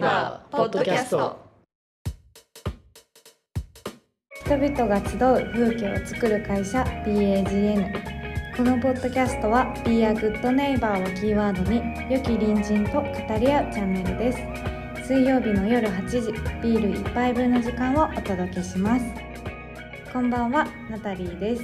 A Good Neighbor ポッドキャスト人々が集う風景を作る会社 BAGN このポッドキャストは Be a Good Neighbor をキーワードに良き隣人と語り合うチャンネルです。水曜日の夜8時ビール1杯分の時間をお届けします。こんばんはナタリーです。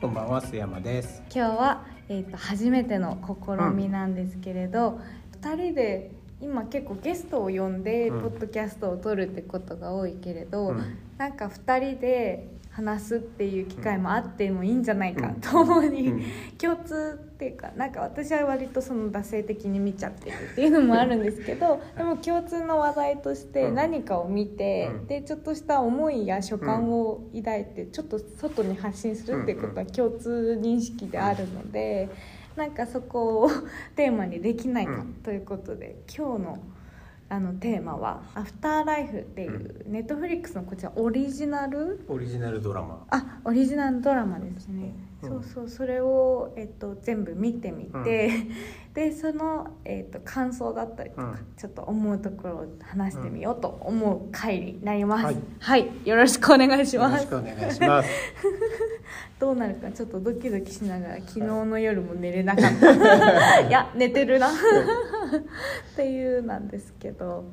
こんばんは須山です。今日は、えー、と初めての試みなんですけれど、2人で今結構ゲストを呼んでうん。ポッドキャストを撮るってことが多いけれど、うん。なんか2人で話すっていう機会もあってもいいんじゃないかと思い、うん。共通っていうかなんか私は割とその惰性的に見ちゃってるっていうのもあるんですけど でも共通の話題としてうん。何かを見て、うん。でちょっとした思いや所感を抱いてちょっと外に発信するっていうことは共通認識であるので、なんかそこをテーマにできないかうんということで今日のあのテーマは「アフターライフ」っていうネットフリックスのこちらオリジナル？オリジナルドラマ。あオリジナルドラマですね、うんそうそうそれを、えっと、全部見てみて、でその、えっと、感想だったりとか、うん。ちょっと思うところを話してみようと思う回になります、はい。はい、よろしくお願いしよろますしくお願いします。どうなるかちょっとドキドキしながら昨日の夜も寝れなかった。いや寝てるな。っていうなんですけど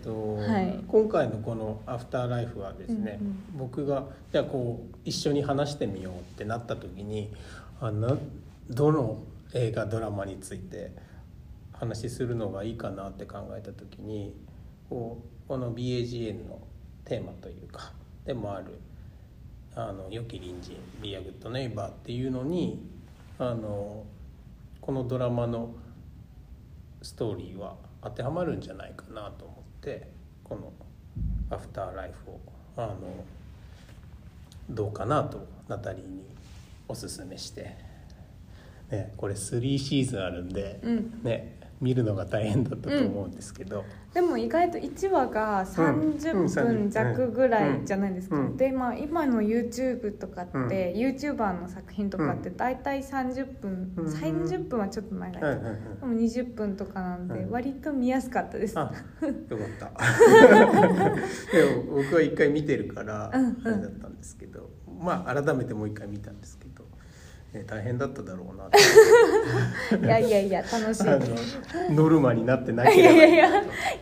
とはい今回のこのアフターライフはですね、うんうん僕がじゃあこう一緒に話してみようってなった時に、あなどの映画ドラマについて話しするのがいいかなって考えた時に、こうこの BAGN のテーマというかでもある。あの良き隣人「Be a Good Neighbor」っていうのにあのこのドラマのストーリーは当てはまるんじゃないかなと思ってこの「アフターライフを」あのどうかなとナタリーにおすすめして、ね、これ3シーズンあるんで、うん。ね、見るのが大変だったと思うんですけど、でも意外と1話が30分弱ぐらいじゃないですか、うん。でまあ今の YouTube とかって、うん。YouTuber の作品とかって大体30分、うん。30分はちょっと長い、でも20分とかなんでうん。割と見やすかったです、あ よかった。でも僕は一回見てるからあれだったんですけど、まあ改めてもう一回見たんですけど、ね、大変だっただろうな。っ ていやいやいや楽しい。あのノルマになってないいやいやいや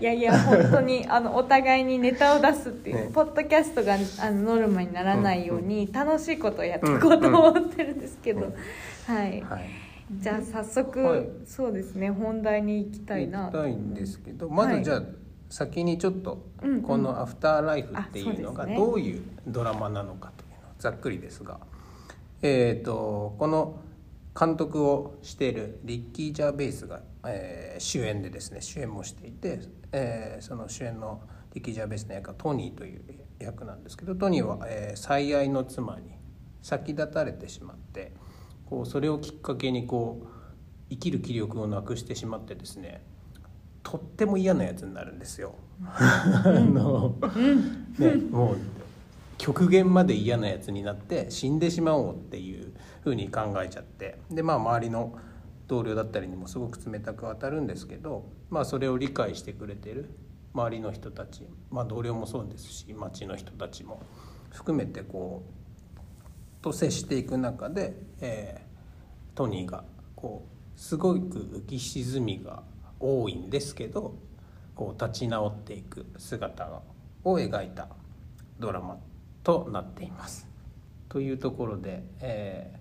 いやいや本当にあのお互いにネタを出すっていう、ね。ポッドキャストがあのノルマにならないように楽しいことをやっていこうと思ってるんですけど、うん。はい。はい。じゃあ早速、はい。そうですね本題に行きたいな。行きたいんですけどまずじゃあ、先にちょっとうんうん。この「アフターライフ」っていうのがあそうですね。どういうドラマなのかというのをざっくりですが、えー、とこの監督をしているリッキー・ジャーベイスが、えー主演でですね主演もしていて、えーその主演のリッキー・ジャーベイスの役はトニーという役なんですけどトニーは、えー最愛の妻に先立たれてしまってこうそれをきっかけにこう生きる気力をなくしてしまってですねとっても嫌なやつになるんですよ。あのね、もう極限まで嫌なやつになって死んでしまおうっていうふうに考えちゃって。でまあ周りの同僚だったりにもすごく冷たく当たるんですけど、まあ、それを理解してくれてる周りの人たち、まあ、同僚もそうですし町の人たちも含めてこうと接していく中で、えートニーがこうすごく浮き沈みが多いんですけどこう立ち直っていく姿を描いたドラマ。となっています。というところで、えー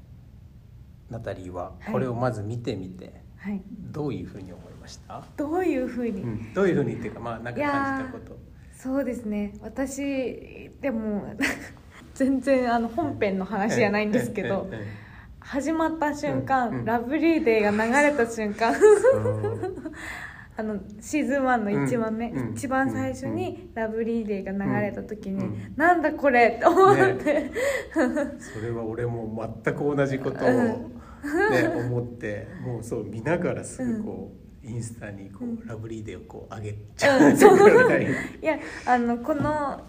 ナタリーはこれをまず見てみて、はい。どういうふうに思いました、どういうふうに、うんどういうふうにっていうかまあなんか感じたこと。そうですね。私でも 全然あの本編の話じゃないんですけど始まった瞬間、うんうん。ラブリーデーが流れた瞬間。え えあのシーズン1の1番目、うん一番最初にラブリーデーが流れた時に、うん。なんだこれ？って思って、それは俺も全く同じことを、ね、思ってもうそう見ながらすぐこう、インスタにこう、ラブリーデーをこう上げちゃう。ぐらい、いやあのこの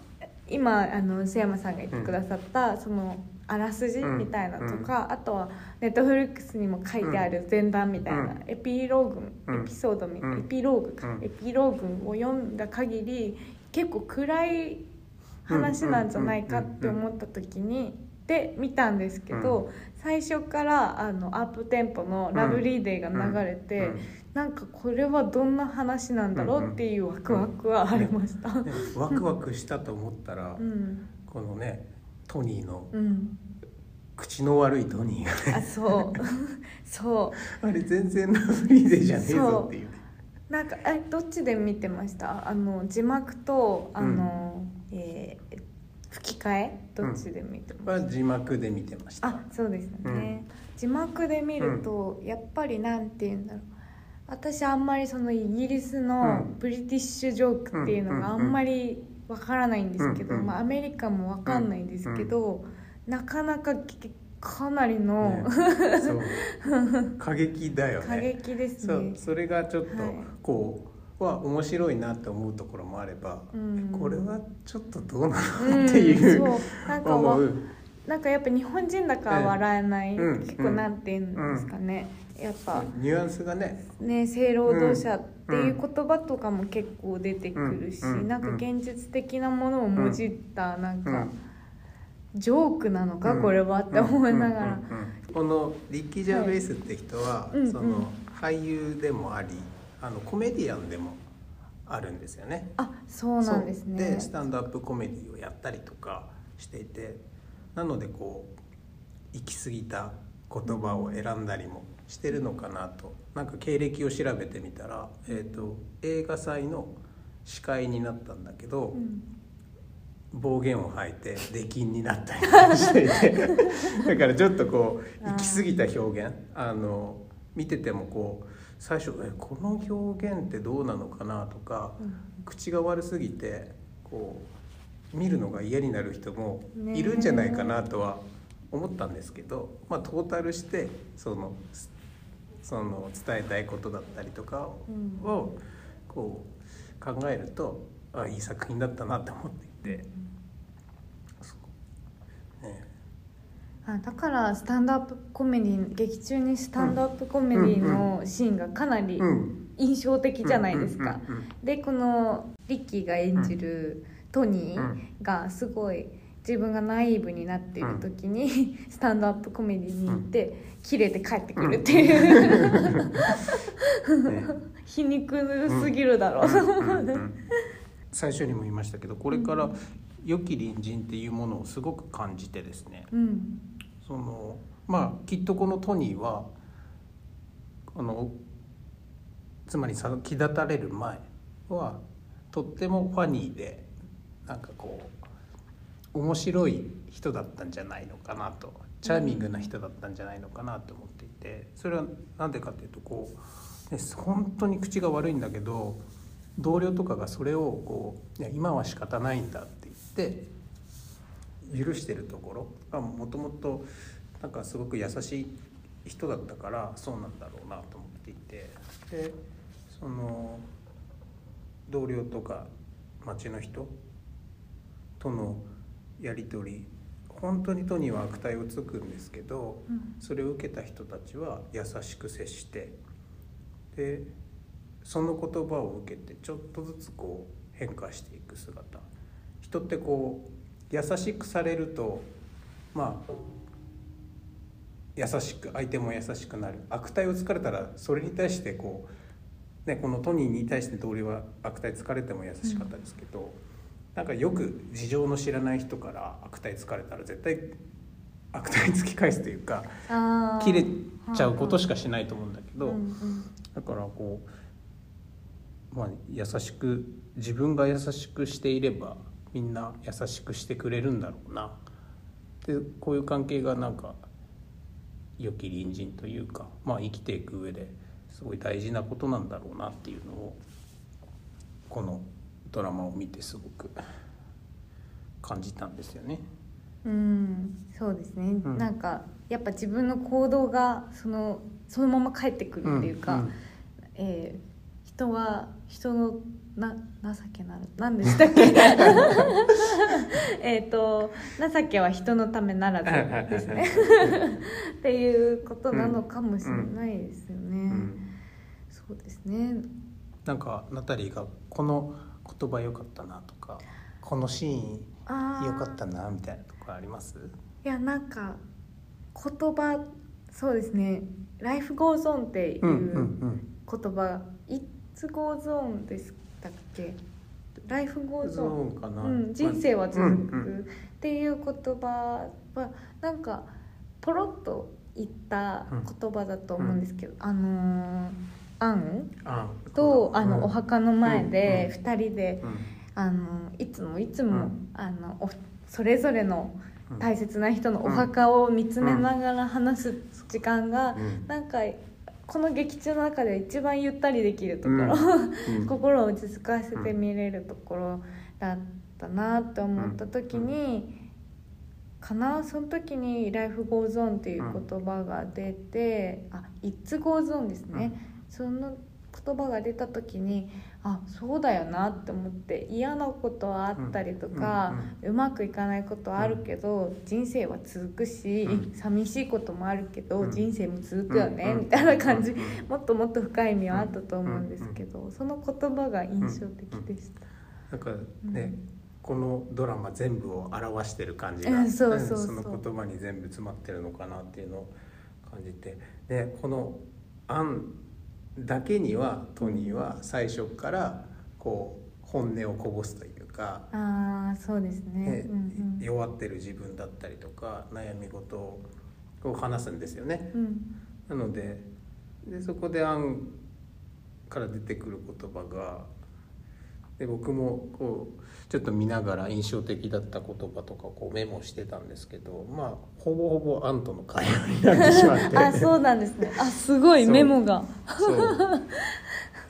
今あの須山さんが言ってくださった、そのあらすじみたいなとか、あとはネットフリックスにも書いてある前段みたいな、うん。エピローグ、うんエピソードエピローグか、うん。エピローグを読んだ限り結構暗い話なんじゃないかって思った時にで見たんですけど、最初からあのアップテンポの「ラブリーデー」が流れて、うん。なんかこれはどんな話なんだろうっていうワクワクはありました。でワクワクしたと思ったら、うん、このねトニーのうん、口の悪いトニーがね。あそう。そあれ全然ラブリーデーじゃねえぞっていう。なんかえどっちで見てました？あの字幕とあの、えー吹き替え？どっちで見てました、は字幕で見てました。あそうですよね、字幕で見ると、やっぱりなんて言うんだろう。私あんまりそのイギリスのうん。ブリティッシュジョークっていうのがあんまりわからないんですけど、うんうん。まあ、アメリカもわかんないんですけど、なかなかきかなりの、ね。過激だよね。過激ですそう。ね。それがちょっとはい。こうは面白いなって思うところもあれば、うん。これはちょっとどうなうん。のっていう、そう。なんかわ思うなんかやっぱ日本人だから笑えない、うん。結構なんて言うんですかね、やっぱニュアンスがね。ね性労働者っていう言葉とかも結構出てくるし、うん。なんか現実的なものをもじったなんか、うん。ジョークなのか、うん。これはって思いながら、うん。うん。うん。このリッキー・ジャーベイスって人は、いうん。うん。その俳優でもありあのコメディアンでもあるんですよね。あそうなんですね。でスタンドアップコメディをやったりとかしていてなのでこう行き過ぎた言葉を選んだりもしてるのかなと。なんか経歴を調べてみたら、えー、と映画祭の司会になったんだけど、うん。暴言を吐いて出禁になったりしていて。だからちょっとこう行き過ぎた表現あの見ててもこう最初えこの表現ってどうなのかなとか、うん。口が悪すぎてこう見るのが嫌になる人もねいるんじゃないかなとは思ったんですけど、まあ、トータルしてそのその伝えたいことだったりとかを,、うん。こう考えるとあいい作品だったなと思っていて。そう。ね。あだからスタンドアップコメディ劇中にスタンドアップコメディのシーンがかなりうん。印象的じゃないですか。うんうん。でこのリッキーが演じるトニーうん。がすごい自分がナイーブになっている時に、スタンドアップコメディに行って、キレて帰ってくるっていう、うん。ね。皮肉すぎるだろう。うんうんうう、ん。最初にも言いましたけどこれから良き隣人っていうものをすごく感じてですね。うん。そのまあきっとこのトニーはこのつまりさ気立たれる前はとってもファニーでなんかこう面白い人だったんじゃないのかなとチャーミングな人だったんじゃないのかなと思っていてそれは何でかっていうとこう、ね、本当に口が悪いんだけど同僚とかがそれをこういや今は仕方ないんだって言って許してるところがもともとなんかすごく優しい人だったからそうなんだろうなと思っていてでその同僚とか町の人とのやり取り本当にトニーは悪態をつくんですけどうん。それを受けた人たちは優しく接してでその言葉を受けてちょっとずつこう変化していく姿。人ってこう優しくされるとまあ優しく相手も優しくなる。悪態をつかれたらそれに対してこう、ね、このトニーに対して同僚は悪態つかれても優しかったですけど、なんかよく事情の知らない人から悪態つかれたら絶対悪態突き返すというか切れちゃうことしかしないと思うんだけど、うんうん。だからこう、まあ、優しく自分が優しくしていればみんな優しくしてくれるんだろうなでこういう関係がなんか良き隣人というか、まあ、生きていく上ですごい大事なことなんだろうなっていうのをこのドラマを見てすごく感じたんですよね。うんそうですね、うん。なんかやっぱ自分の行動がそのそのまま返ってくるっていうか、んえー人は人のな情けなる何でしたっけ？えっと情けは人のためならずですね。っていうことなのかもしれないですよね、うん。そうですね。なんかナタリーがこの言葉良かったなとかこのシーン良かったなみたいなとこあります？いやなんか言葉そうですね「Life goes on」っていううんうん言葉「It goes on」でしたっけ「Life うん goes ゾ on ーンか」な、うん、人生は続うんうん。くっていう言葉はなんかポロッと言った言葉だと思うんですけど、あのーアンあとあの、うん。お墓の前でうん2人で、うん。あのいつもいつも、うん。あのおそれぞれのうん。大切な人のお墓を見つめながら話す時間が、うん。なんかこの劇中の中で一番ゆったりできるところ、うん。心を落ち着かせて見れるところだったなって思った時に、かなその時に「Life Goes On」っていう言葉が出て、あ「It's Goes On」ですね、その言葉が出た時にあそうだよなって思って嫌なことはあったりとか、うまくいかないことはあるけど、人生は続くし、うん。寂しいこともあるけど、うん。人生も続くよね、うんみたいな感じ、うんもっともっと深い意味はあったと思うんですけど、その言葉が印象的でした。なんかね、うん。このドラマ全部を表してる感じが、うんそうそうそう。その言葉に全部詰まってるのかなっていうのを感じて。でこの「アン」だけにはトニーは最初からこう本音をこぼすというか、ああそうですね。ねうんうん。弱ってる自分だったりとか悩み事を話すんですよね。うん。なのででそこで「アン」から出てくる言葉がで僕もこうちょっと見ながら印象的だった言葉とかをこうメモしてたんですけどまあほぼほぼ「アン」との会話になってしまって。あそうなんですね。あすごいメモが。そう。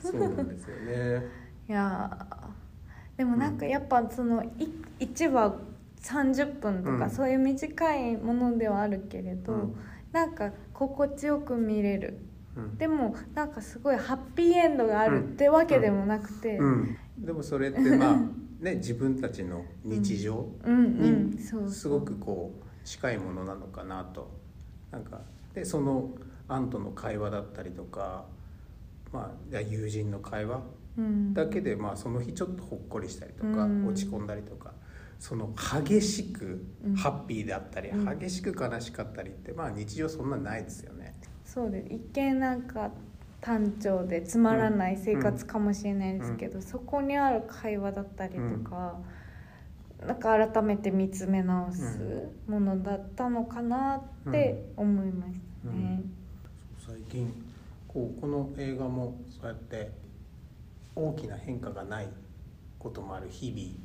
そうなんですよね。いやー。でもなんかやっぱそのい1話30分とうん。かそういう短いものではあるけれど、うん。なんか心地よく見れる。うん。でもなんかすごいハッピーエンドがあるってわけでもなくて、うん、でもそれって まあね自分たちの日常にすごくこう近いものなのかなと。なんかでそのアンとの会話だったりとか、まあ、友人の会話うん。だけで、まあ、その日ちょっとほっこりしたりとか、うん。落ち込んだりとかその激しくうん。ハッピーであったり、うん。激しく悲しかったりって、まあ、日常そんなないですよね。そうで一見なんか単調でつまらない生活かもしれないですけど、そこにある会話だったりとか、なんか改めて見つめ直すものだったのかなって思いましたね。最近こうこの映画もそうやって大きな変化がないこともある日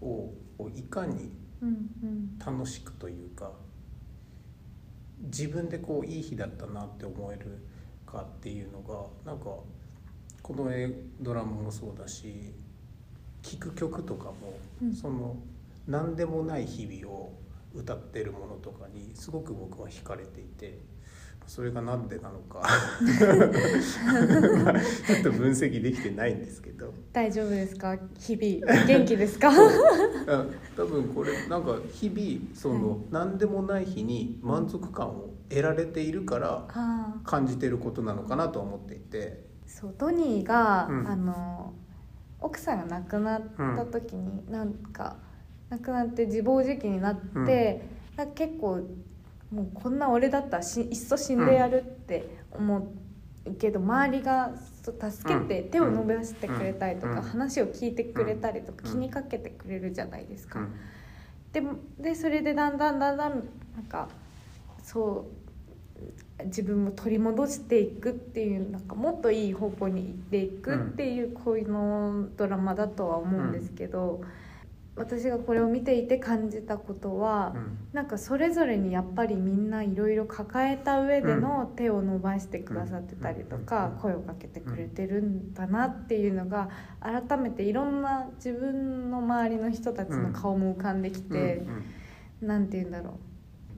々をいかにうんうん。楽しくというか自分でこういい日だったなって思えるかっていうのがなんかこの映ドラマもそうだし聴く曲とかも、うん。その何でもない日々を歌ってるものとかにすごく僕は惹かれていてそれがなんでなのか。ちょっと分析できてないんですけど。大丈夫ですか？日々。元気ですか？あ多分これなんか日々その何でもない日に満足感を得られているからああ。感じてることなのかなと思っていて。そうトニーが、うん。あの奥さんが亡くなった時に、なんか亡くなって自暴自棄になって、なんか結構もうこんな俺だったらしいっそ死んでやるって思うけど、周りが助けてうん。手を伸ばしてくれたりとか、うん。話を聞いてくれたりとか、うん。気にかけてくれるじゃないですか。うん。でもでそれでだんだんだんだんなんかそう自分も取り戻していくっていうなんかもっといい方向に行っていくっていうこういうのドラマだとは思うんですけど、私がこれを見ていて感じたことは、うん。なんかそれぞれにやっぱりみんないろいろ抱えた上での手を伸ばしてくださってたりとかうん。声をかけてくれてるんだなっていうのが改めていろんな自分の周りの人たちの顔も浮かんできてなんて言うんだろ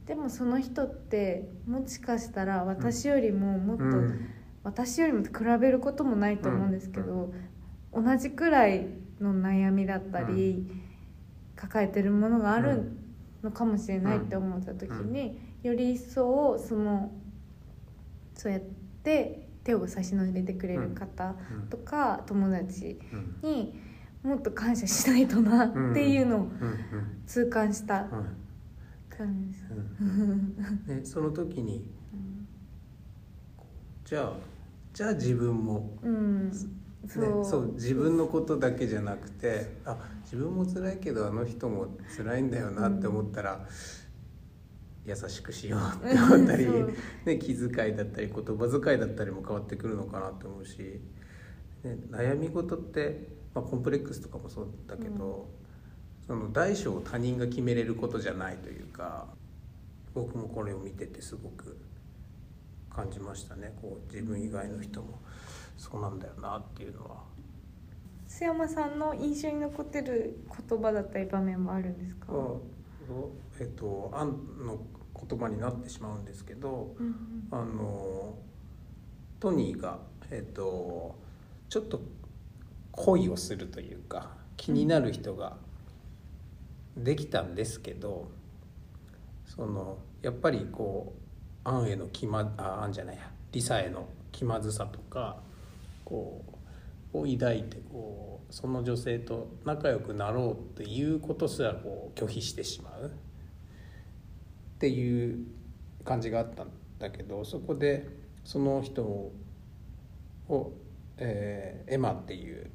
う。でもその人ってもしかしたら私よりももっとうん。私よりも比べることもないと思うんですけど同じくらいの悩みだったり、抱えてるものがあるのかもしれないって思った時に、より一層そのそうやって手を差し伸べてくれる方とか友達うん。にもっと感謝しないとなっていうのを痛感したうん。感じ。その時にじゃあじゃあ自分もうん、ね、そう。そう自分のことだけじゃなくてあ自分も辛いけどあの人も辛いんだよなって思ったら、優しくしようって思ったり、ね、気遣いだったり言葉遣いだったりも変わってくるのかなって思うし、ね、悩み事って、まあ、コンプレックスとかもそうだけど、その大小を他人が決めれることじゃないというか僕もこれを見ててすごく感じましたね。こう自分以外の人もそうなんだよなっていうのは。須山さんの印象に残ってる言葉だったり場面もあるんですか、あえっと、アンの言葉になってしまうんですけどうんあのトニーが、えっと、ちょっと恋をするというか気になる人ができたんですけどそのやっぱりこうアンへの気まあアンじゃないやリサへの気まずさとかこうを抱いてこうその女性と仲良くなろうっていうことすらこう拒否してしまう。っていう感じがあったんだけどそこでその人を、えーエマっていう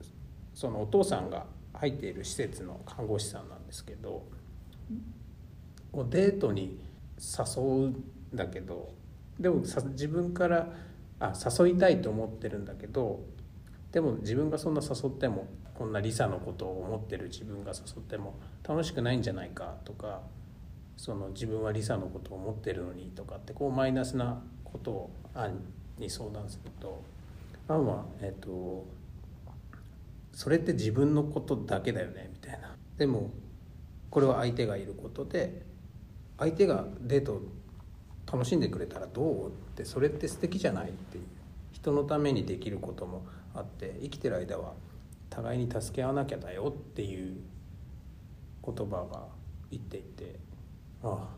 そのお父さんが入っている施設の看護師さんなんですけどデートに誘うんだけどでも自分からあ誘いたいと思ってるんだけどでも自分がそんな誘ってもこんなリサのことを思ってる自分が誘っても楽しくないんじゃないかとかその自分はリサのことを思ってるのにとかってこうマイナスなことをアンに相談するとアンはえっ、とそれって自分のことだけだよねみたいな。でもこれは相手がいることで相手がデート楽しんでくれたらどうってそれって素敵じゃないっていう人のためにできることもあって生きてる間は互いに助け合わなきゃだよっていう言葉が言っていてああ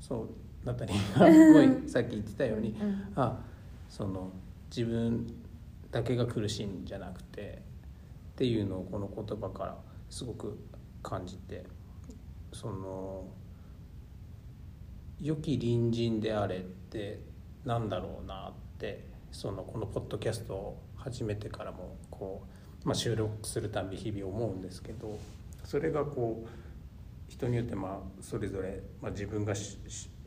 そうナタリーがもう さっき言ってたようにうんあその自分だけが苦しいんじゃなくてっていうのをこの言葉からすごく感じてその良き隣人であれってなんだろうなってそのこのポッドキャストを始めてからもこう、まあ、収録するたび日々思うんですけどそれがこう人によってまあそれぞれ、まあ、自分が主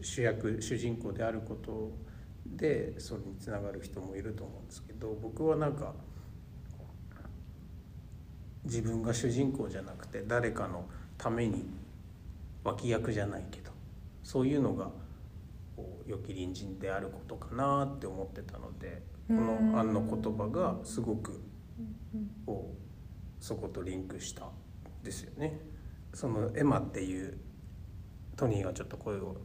主役主人公であることでそれにつながる人もいると思うんですけど僕はなんか自分が主人公じゃなくて誰かのために脇役じゃないけどそういうのがこう良き隣人であることかなって思ってたのでこの「あん」の言葉がすごくこうそことリンクしたんですよね。そのエマっていうトニーがちょっと声を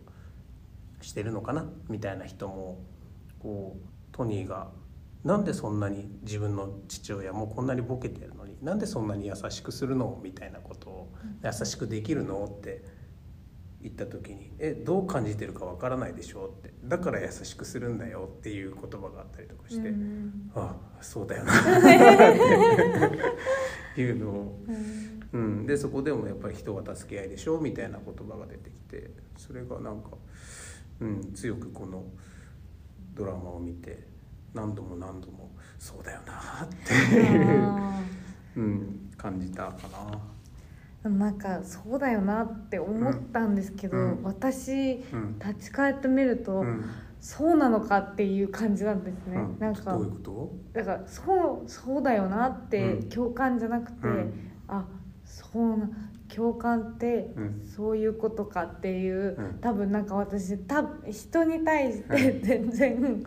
してるのかなみたいな人もこうトニーがなんでそんなに自分の父親もこんなにボケてるのになんでそんなに優しくするのみたいなことを優しくできるのって言った時に「えどう感じてるかわからないでしょ」って「だから優しくするんだよ」っていう言葉があったりとかして「うん。ああそうだよな」っていうのを。うん、でそこでもやっぱり人は助け合いでしょみたいな言葉が出てきてそれがなんか、うん、強くこのドラマを見て何度も何度もそうだよなっていう、あうん、感じたかな。なんかそうだよなって思ったんですけど、うん。私うん立ち返ってみると、うん。そうなのかっていう感じなんですね、うん。なんかどういうこと？だからそうそうだよなってうん。共感じゃなくて、うん。あそうな共感ってうん。そういうことかっていう、うん。多分なんか私た人に対して全然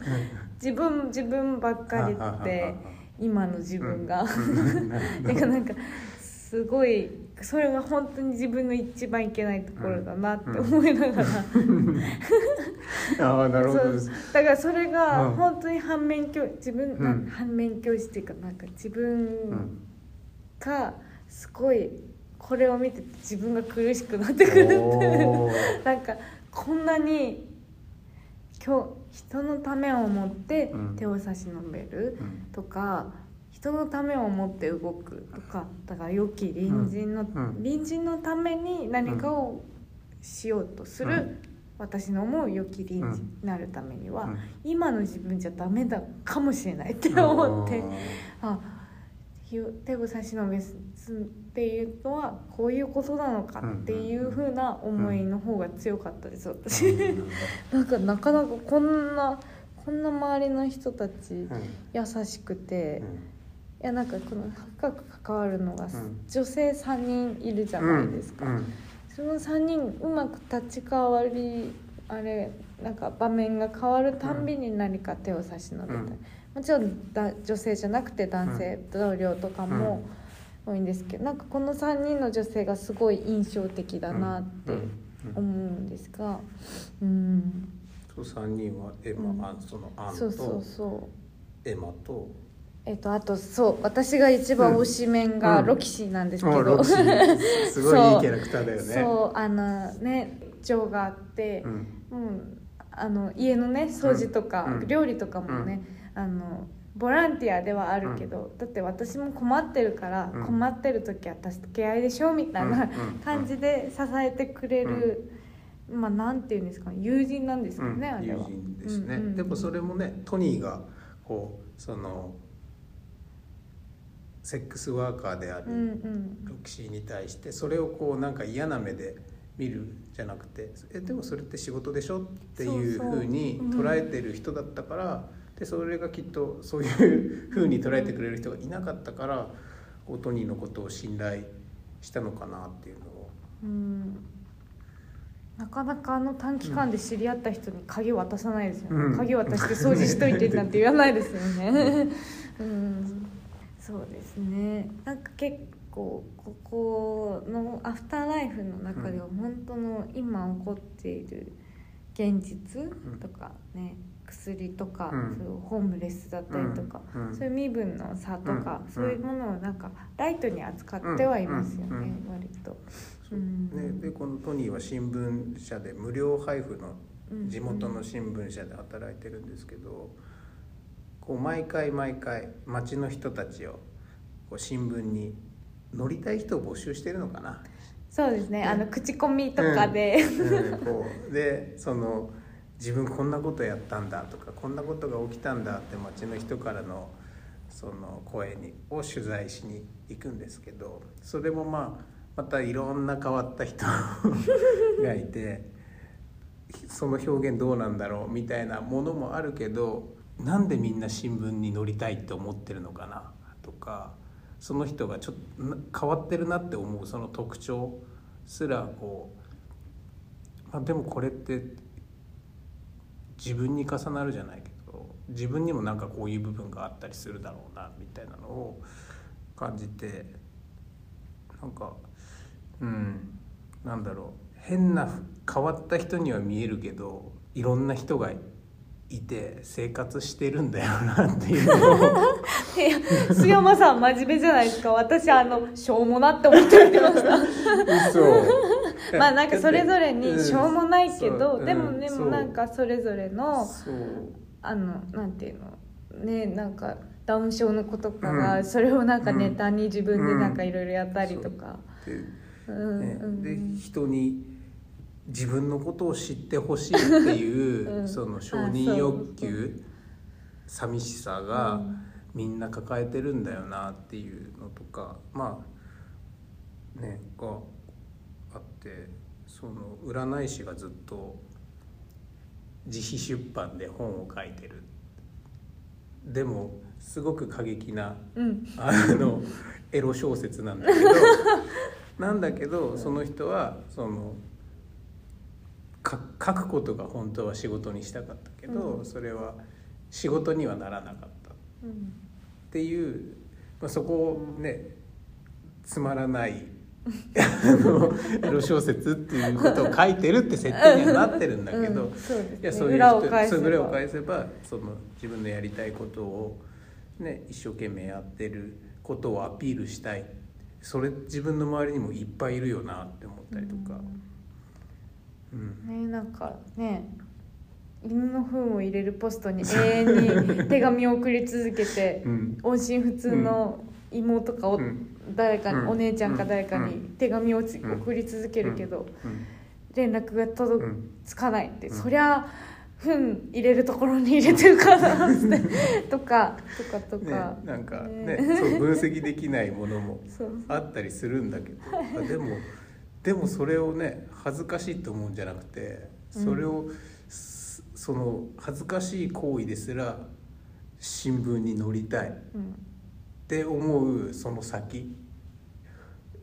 自分自分ばっかりって今の自分が、うん。なんかすごいそれが本当に自分の一番いけないところだなって思いながら、ああなるほど。だからそれがうん。本当に反面教自分、うん。反面教師っていうかなんか自分うんがすごいこれを見て自分が苦しくなってくるってなんかこんなに今日人のためを思ってうん。手を差し伸べるうんとか、人のためを思って動くとかだから良き隣人の、うんうん。隣人のために何かをしようとする、うん。私の思う良き隣人になるためには、うん。今の自分じゃダメだかもしれないって思って。あ手を差し伸べすっていうのはこういうことなのかっていう風な思いの方が強かったです私。うん。なんかなかなかこんなこんな周りの人たちうん。優しくてうんいやなんかこの深く関わるのがん。女性3人いるじゃないですか、うん。その3人うまく立ち替わりあれなんか場面が変わるたんびに何か手を差し伸べたり、うん。もちろんだ女性じゃなくて男性同僚とかも多いんですけど、なんかこの3人の女性がすごい印象的だなって思うんですが。うん。そう三人はエマ、うんあそのアンそうそうとそう。エマとえっとあとそう私が一番推しメンがロキシーなんですけど、あロキシー。すごいいいキャラクターだよね。そうあのね情があって、うん。うん、あの家のね掃除とか、うん。料理とかもね、あのボランティアではあるけど、だって私も困ってるから、うん。困ってる時は助け合いでしょみたいなうん。うん。感じで支えてくれる、まあなんていうんですか友人なんですかね、あれ友は。人ですね、うんうん。でもそれもねトニーがこうそのセックスワーカーであるロキシーに対してそれをこうなんか嫌な目で見るじゃなくてえでもそれって仕事でしょっていうふうにうん。捉えてる人だったから、でそれがきっとそういうふうに捉えてくれる人がいなかったからこうトニーのことを信頼したのかなっていうのを。うん。なかなかあの短期間で知り合った人に鍵渡さないですよね、うん。鍵渡して掃除しといてなんて言わないですよね。うんそうですね。なんか結構ここのアフターライフの中では本当の今起こっている現実とかね薬とか、うん。そうホームレスだったりとか、うん。うん。そういう身分の差とか、うん。そういうものをなんかライトに扱ってはいますよね、割と。ね、でこのトニーは新聞社で無料配布のうん地元の新聞社で働いてるんですけど、こう毎回毎回町の人たちをこう新聞に乗りたい人を募集してるのかな。そうですね、あの口コミとかで、うん。こう。でその自分こんなことやったんだとかこんなことが起きたんだって町の人からのその声にを取材しに行くんですけどそれもまあまたいろんな変わった人 がいてその表現どうなんだろうみたいなものもあるけどなんでみんな新聞に載りたいって思ってるのかな？とかその人がちょっと変わってるなって思うその特徴すらこう、まあ、でもこれって自分に重なるじゃないけど自分にもなんかこういう部分があったりするだろうなみたいなのを感じてなんかうんなんだろう。変な変わった人には見えるけどいろんな人がいて生活してるんだよな っていうのを。須山さん真面目じゃないですか。私あのしょうもなって思って言ってました。嘘。まあなんかそれぞれにしょうもないけど、う。ん。でもでもなんかそれぞれのあのなんていうのねなんかダウン症の子とかうん。がそれをなんかネタに自分でなんかいろいろやったりとか、でうんねうん。で人に自分のことを知ってほしいっていう、うん。その承認欲求寂しさがうん。みんな抱えてるんだよなっていうのとかまあねがあってその占い師がずっと自費出版で本を書いてる。でもすごく過激なうん。あのエロ小説なんだけど なんだけどその人はそのか書くことが本当は仕事にしたかったけど、うん。それは仕事にはならなかったっうんていう、まあ、そこをねつまらない あのエロ小説っていうことを書いてるって設定にはなってるんだけど、うん。そうね。いやそういう裏を人返そう裏を返せばその自分のやりたいことを、ね、一生懸命やってることをアピールしたい。っそれ自分の周りにもいっぱいいるよなって思ったりとか、うん、ねなんかね犬の糞を入れるポストに永遠に手紙を送り続けてうん。音信不通の妹かお、うん。誰かに、うん。お姉ちゃんか誰かにうん。手紙を送り続けるけど、うん。連絡が届つかないって、うん。そりゃ糞入れるところに入れてるからって とかとかとねか、、なんかねね。そう分析できないものも あったりするんだけど。あでもでもそれをね恥ずかしいと思うんじゃなくてそれを、すその恥ずかしい行為ですら新聞に載りたい。っうん。て思うその先。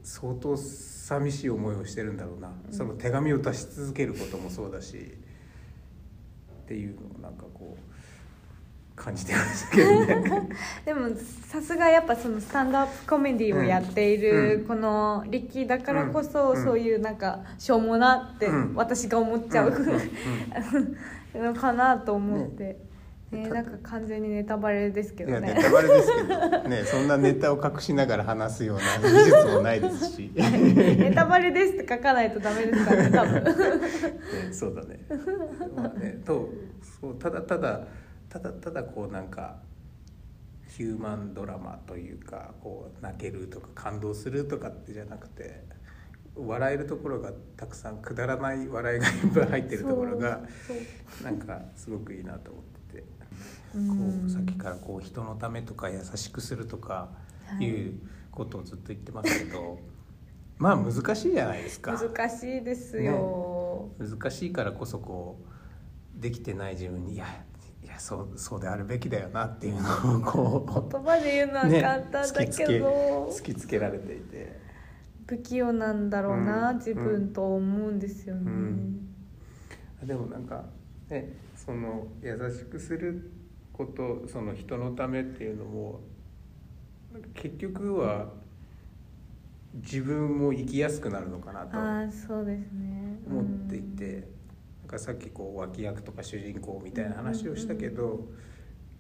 相当寂しい思いをしてるんだろうな、その手紙を出し続けることもそうだし。っていうのをなんかこう感じてましたけどね。でもさすがやっぱそのスタンドアップコメディをやっているうん。このリッキーだからこそうん。そういうなんかしょうもなってうん。私が思っちゃうのかなと思って、ね。ね、なんか完全にネタバレですけどね。ネタバレですけどね。そんなネタを隠しながら話すような技術もないですし、ネタバレですって書かないとダメですからね多分。ね、そうだね,、まあ、ねとそうただただただただこうなんかヒューマンドラマというかこう泣けるとか感動するとかってじゃなくて笑えるところがたくさんくだらない笑いがいっぱい入ってるところがなんかすごくいいなと思ってて。こうさっきからこう人のためとか優しくするとかい。うことをずっと言ってますけど、まあ難しいじゃないですか。難しいですよ、難しいからこそこうできてない自分にいやそうそうであるべきだよなっていうのをこ言葉で言うのはう、ね、簡単だ突きつけけど、突きつけられていて、不器用なんだろうな、うん。自分と思うんですよね、うん。でもなんかねその優しくすることその人のためっていうのも結局は自分も生きやすくなるのかなとああそうですね。思っていて、なんかさっきこう脇役とか主人公みたいな話をしたけど、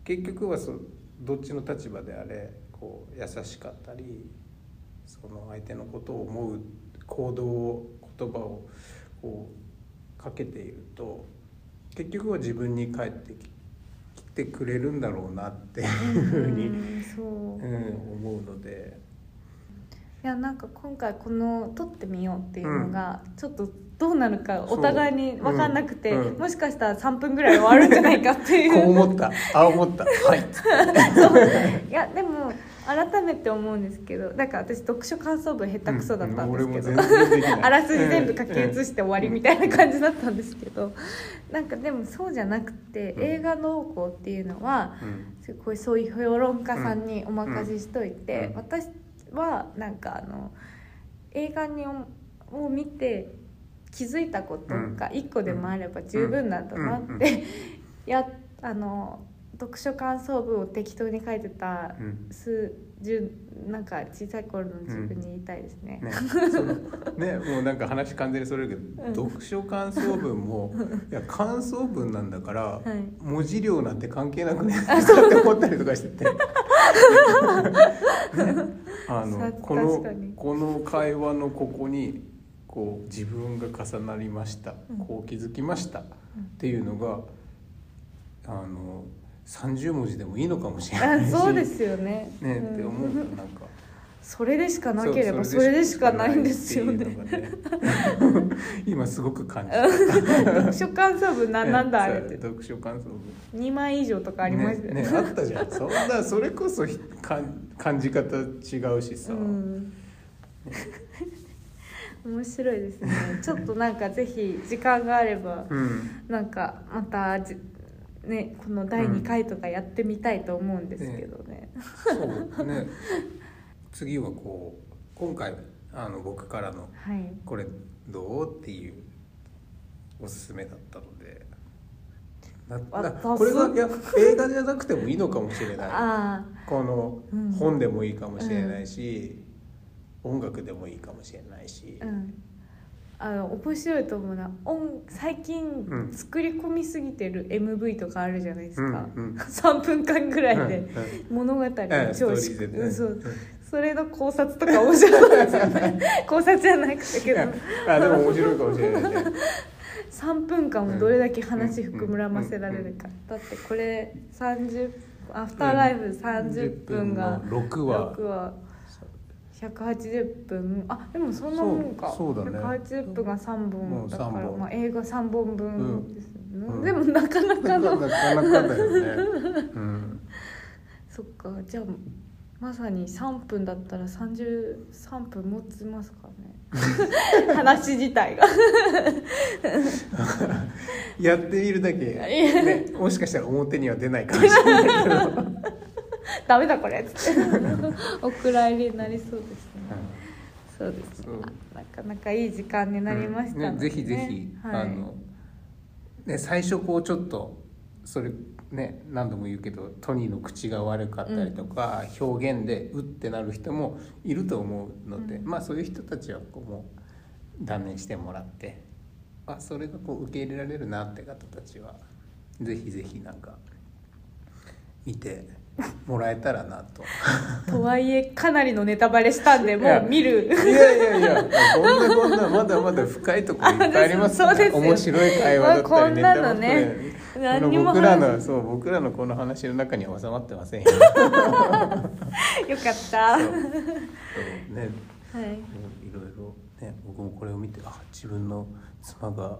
結局はそどっちの立場であれこう優しかったりその相手のことを思う行動を言葉をこうかけていると結局は自分に返ってき来てくれるんだろうなっていうふうに、んそう。うん、思うので。いやなんか今回この撮ってみようっていうのがちょっとどうなるかお互いに分かんなくて、そううん。もしかしたら3分ぐらいで終わるんじゃないかっていう。こう思った。あ思った。はい。いやでも改めて思うんですけどなんか私読書感想文下手くそだったんですけど、うん。あらすじ全部書き写して終わりみたいな感じだったんですけどなんかでもそうじゃなくてうん。映画動向っていうのはうん。すごいそういう評論家さんにお任せしといて、うん。私はなんかあの映画にをを見て気づいたことが一個でもあれば十分なんだなっうん。うん。て、やあの読書感想文を適当に書いてたうん数十なんか小さい頃の自分に言いたいですね。ね、そのねもうなんか話完全にそれるけど、うん。読書感想文もいや感想文なんだから、はい。文字量なんて関係なくねって思ったりとかしてて、ね あのさこのこの会話のここにこう自分が重なりました、うん。こう気づきましたっていうのがあの30文字でもいいのかもしれないそうですよね。ね、うん。って思う。となんか。それでしかなければそれでしかないんですよね。ね。今すごく感じた。読書感想文な なんだあれって。読書感想文。2枚以上とかありましたよね。ねねあったじゃん。そんなそれこそひかん感じ方違うしさ、うん面白いですね。ちょっとなんかぜひ時間があればうん。なんかまたじねこの第2回とかやってみたいと思うんですけどね,、そうね。次はこう今回あの僕からのはい「これどう?」っていうおすすめだったので。これがいや映画じゃなくてもいいのかもしれない。あこのうん。本でもいいかもしれないし、音楽でもいいかもしれないし。あ、うん。あの面白いと思うな音最う近ん作り込みすぎてる MV とかあるじゃないですか、うんうん。3分間ぐらいで物語をええストーリ超しーでねう。ん。それの考察とか面白そうですよね考察じゃなくてけど。あでも面白いかもしれないね。3分間もどれだけ話膨らませられるか。だってこれ30アフターライフ30分が10分の6話6話180分。あでもそんなもんか。そうそうだね。180分が3も本うだから。まあ、映画3本分ですよね、うん。でもなかなかの。なかなかだよね、うん、そっか。じゃあまさに3分だったら33分持ちますかね。話自体が。やってみるだけ、ね、もしかしたら表には出ないかもしれないけど、ダメだこれ。っつってお蔵入りになりそうですね。そうですね。なかなかいい時間になりましたので、ね。ぜひぜひ、はい、あのね、最初こうちょっとそれね何度も言うけどトニーの口が悪かったりとか、表現でうってなる人もいると思うので、うん。まあそういう人たちはこうもう断念してもらって、あ、それがこう受け入れられるなって方たちはぜひぜひなんか見てもらえたらなと。とはいえかなりのネタバレしたんでもう見る。いやいやいやこんなこんなまだまだ深いところいっぱいあります そうですよ面白い会話だったりまあこんなのね何にも僕ら話のそう僕らのこの話の中には収まってませんよ。よかった。そう。ね。はい。いろいろね僕もこれを見てあ自分の妻が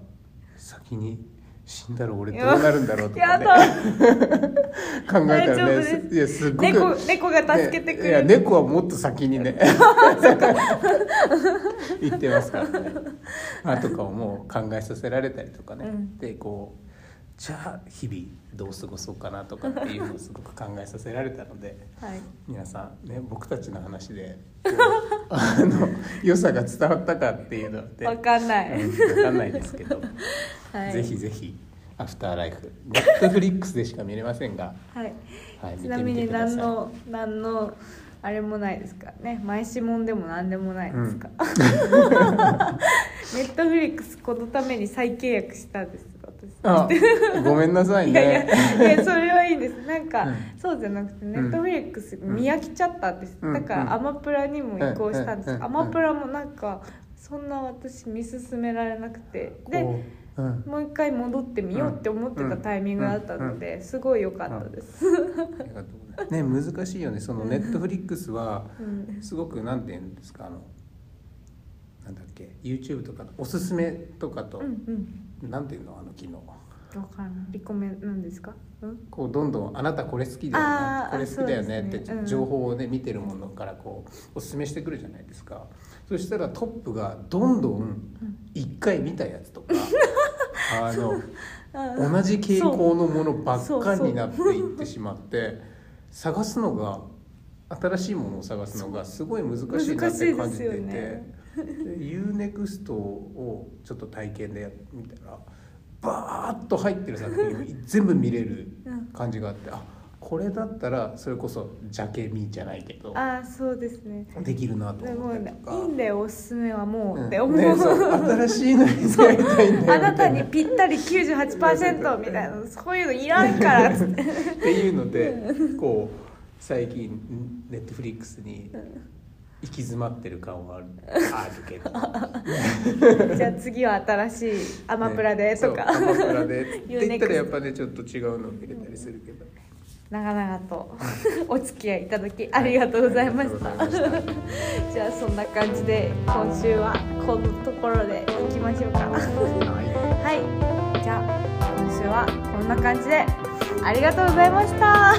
先に死んだら俺どうなるんだろうとかね。考えたらねいやすっごく猫猫が助けてくねいやれる、猫はもっと先にね 言ってますからね。あとかをもう考えさせられたりとかね、うん。でこうじゃあ日々どう過ごそうかなとかっていうのをすごく考えさせられたのではい。皆さんね僕たちの話で あの良さが伝わったかっていうのってわかんない、うん分かんないですけど、はい。ぜひぜひ「アフターライフ」ネットフリックスでしか見れませんが、はい。はい、見ちなみに。何の何のあれもないですからね。前指紋でも何でもないですか、ネットフリックスこのために再契約したんです ごめんなさいいやいやね。いやそれはいいんです。なんか、うん。そうじゃなくてネん。ットフリックス見飽きちゃったんです、うん。だからうん。アマプラにも移行したんです、アマプラもなんかそんな私見進められなくて。でもう一回戻ってみようって思ってたタイミングだったので、すごい良かったです、ね難しいよね。そのネットフリックスはうん。すごくなんて言うんですかあのなんだっけ YouTube とかのおすすめとかと、うんうんなんていうの？あの機能。わかんない。リコメンなんですか？うん？こうどんどんあなたこれ好きだよね。これ好きだよね。ね。うん。情報をね見てるものからこうおすすめしてくるじゃないですか。そしたらトップがどんどん一回見たやつとか あの同じ傾向のものばっかりになっていってしまって探すのが新しいものを探すのがすごい難しいなって感じていて、UNEXT をちょっと体験でやってみたらバーッと入ってる作品を全部見れる感じがあってあこれだったらそれこそジャケ見じゃないけどああそうですね。できるなと思ったりとか。いいんだよおすすめはもう、うん。って思う、ね、そう新しいのに出会いたいんだよあなたにみぴったり98%みたいなそういうのいらんから。っつってたいなっていうのでこう最近ネットフリックスに行き詰まってる感はある。あるけど。じゃあ次は新しいアマプラでとか、ねアマプラで。って言ったらやっぱねちょっと違うの見れたりするけど。長々と お付き合いいただきありがとうございました、ありがとうございまじゃあそんな感じで今週はこのところでいきましょうか。ははい。じゃあ今週はこんな感じでありがとうございました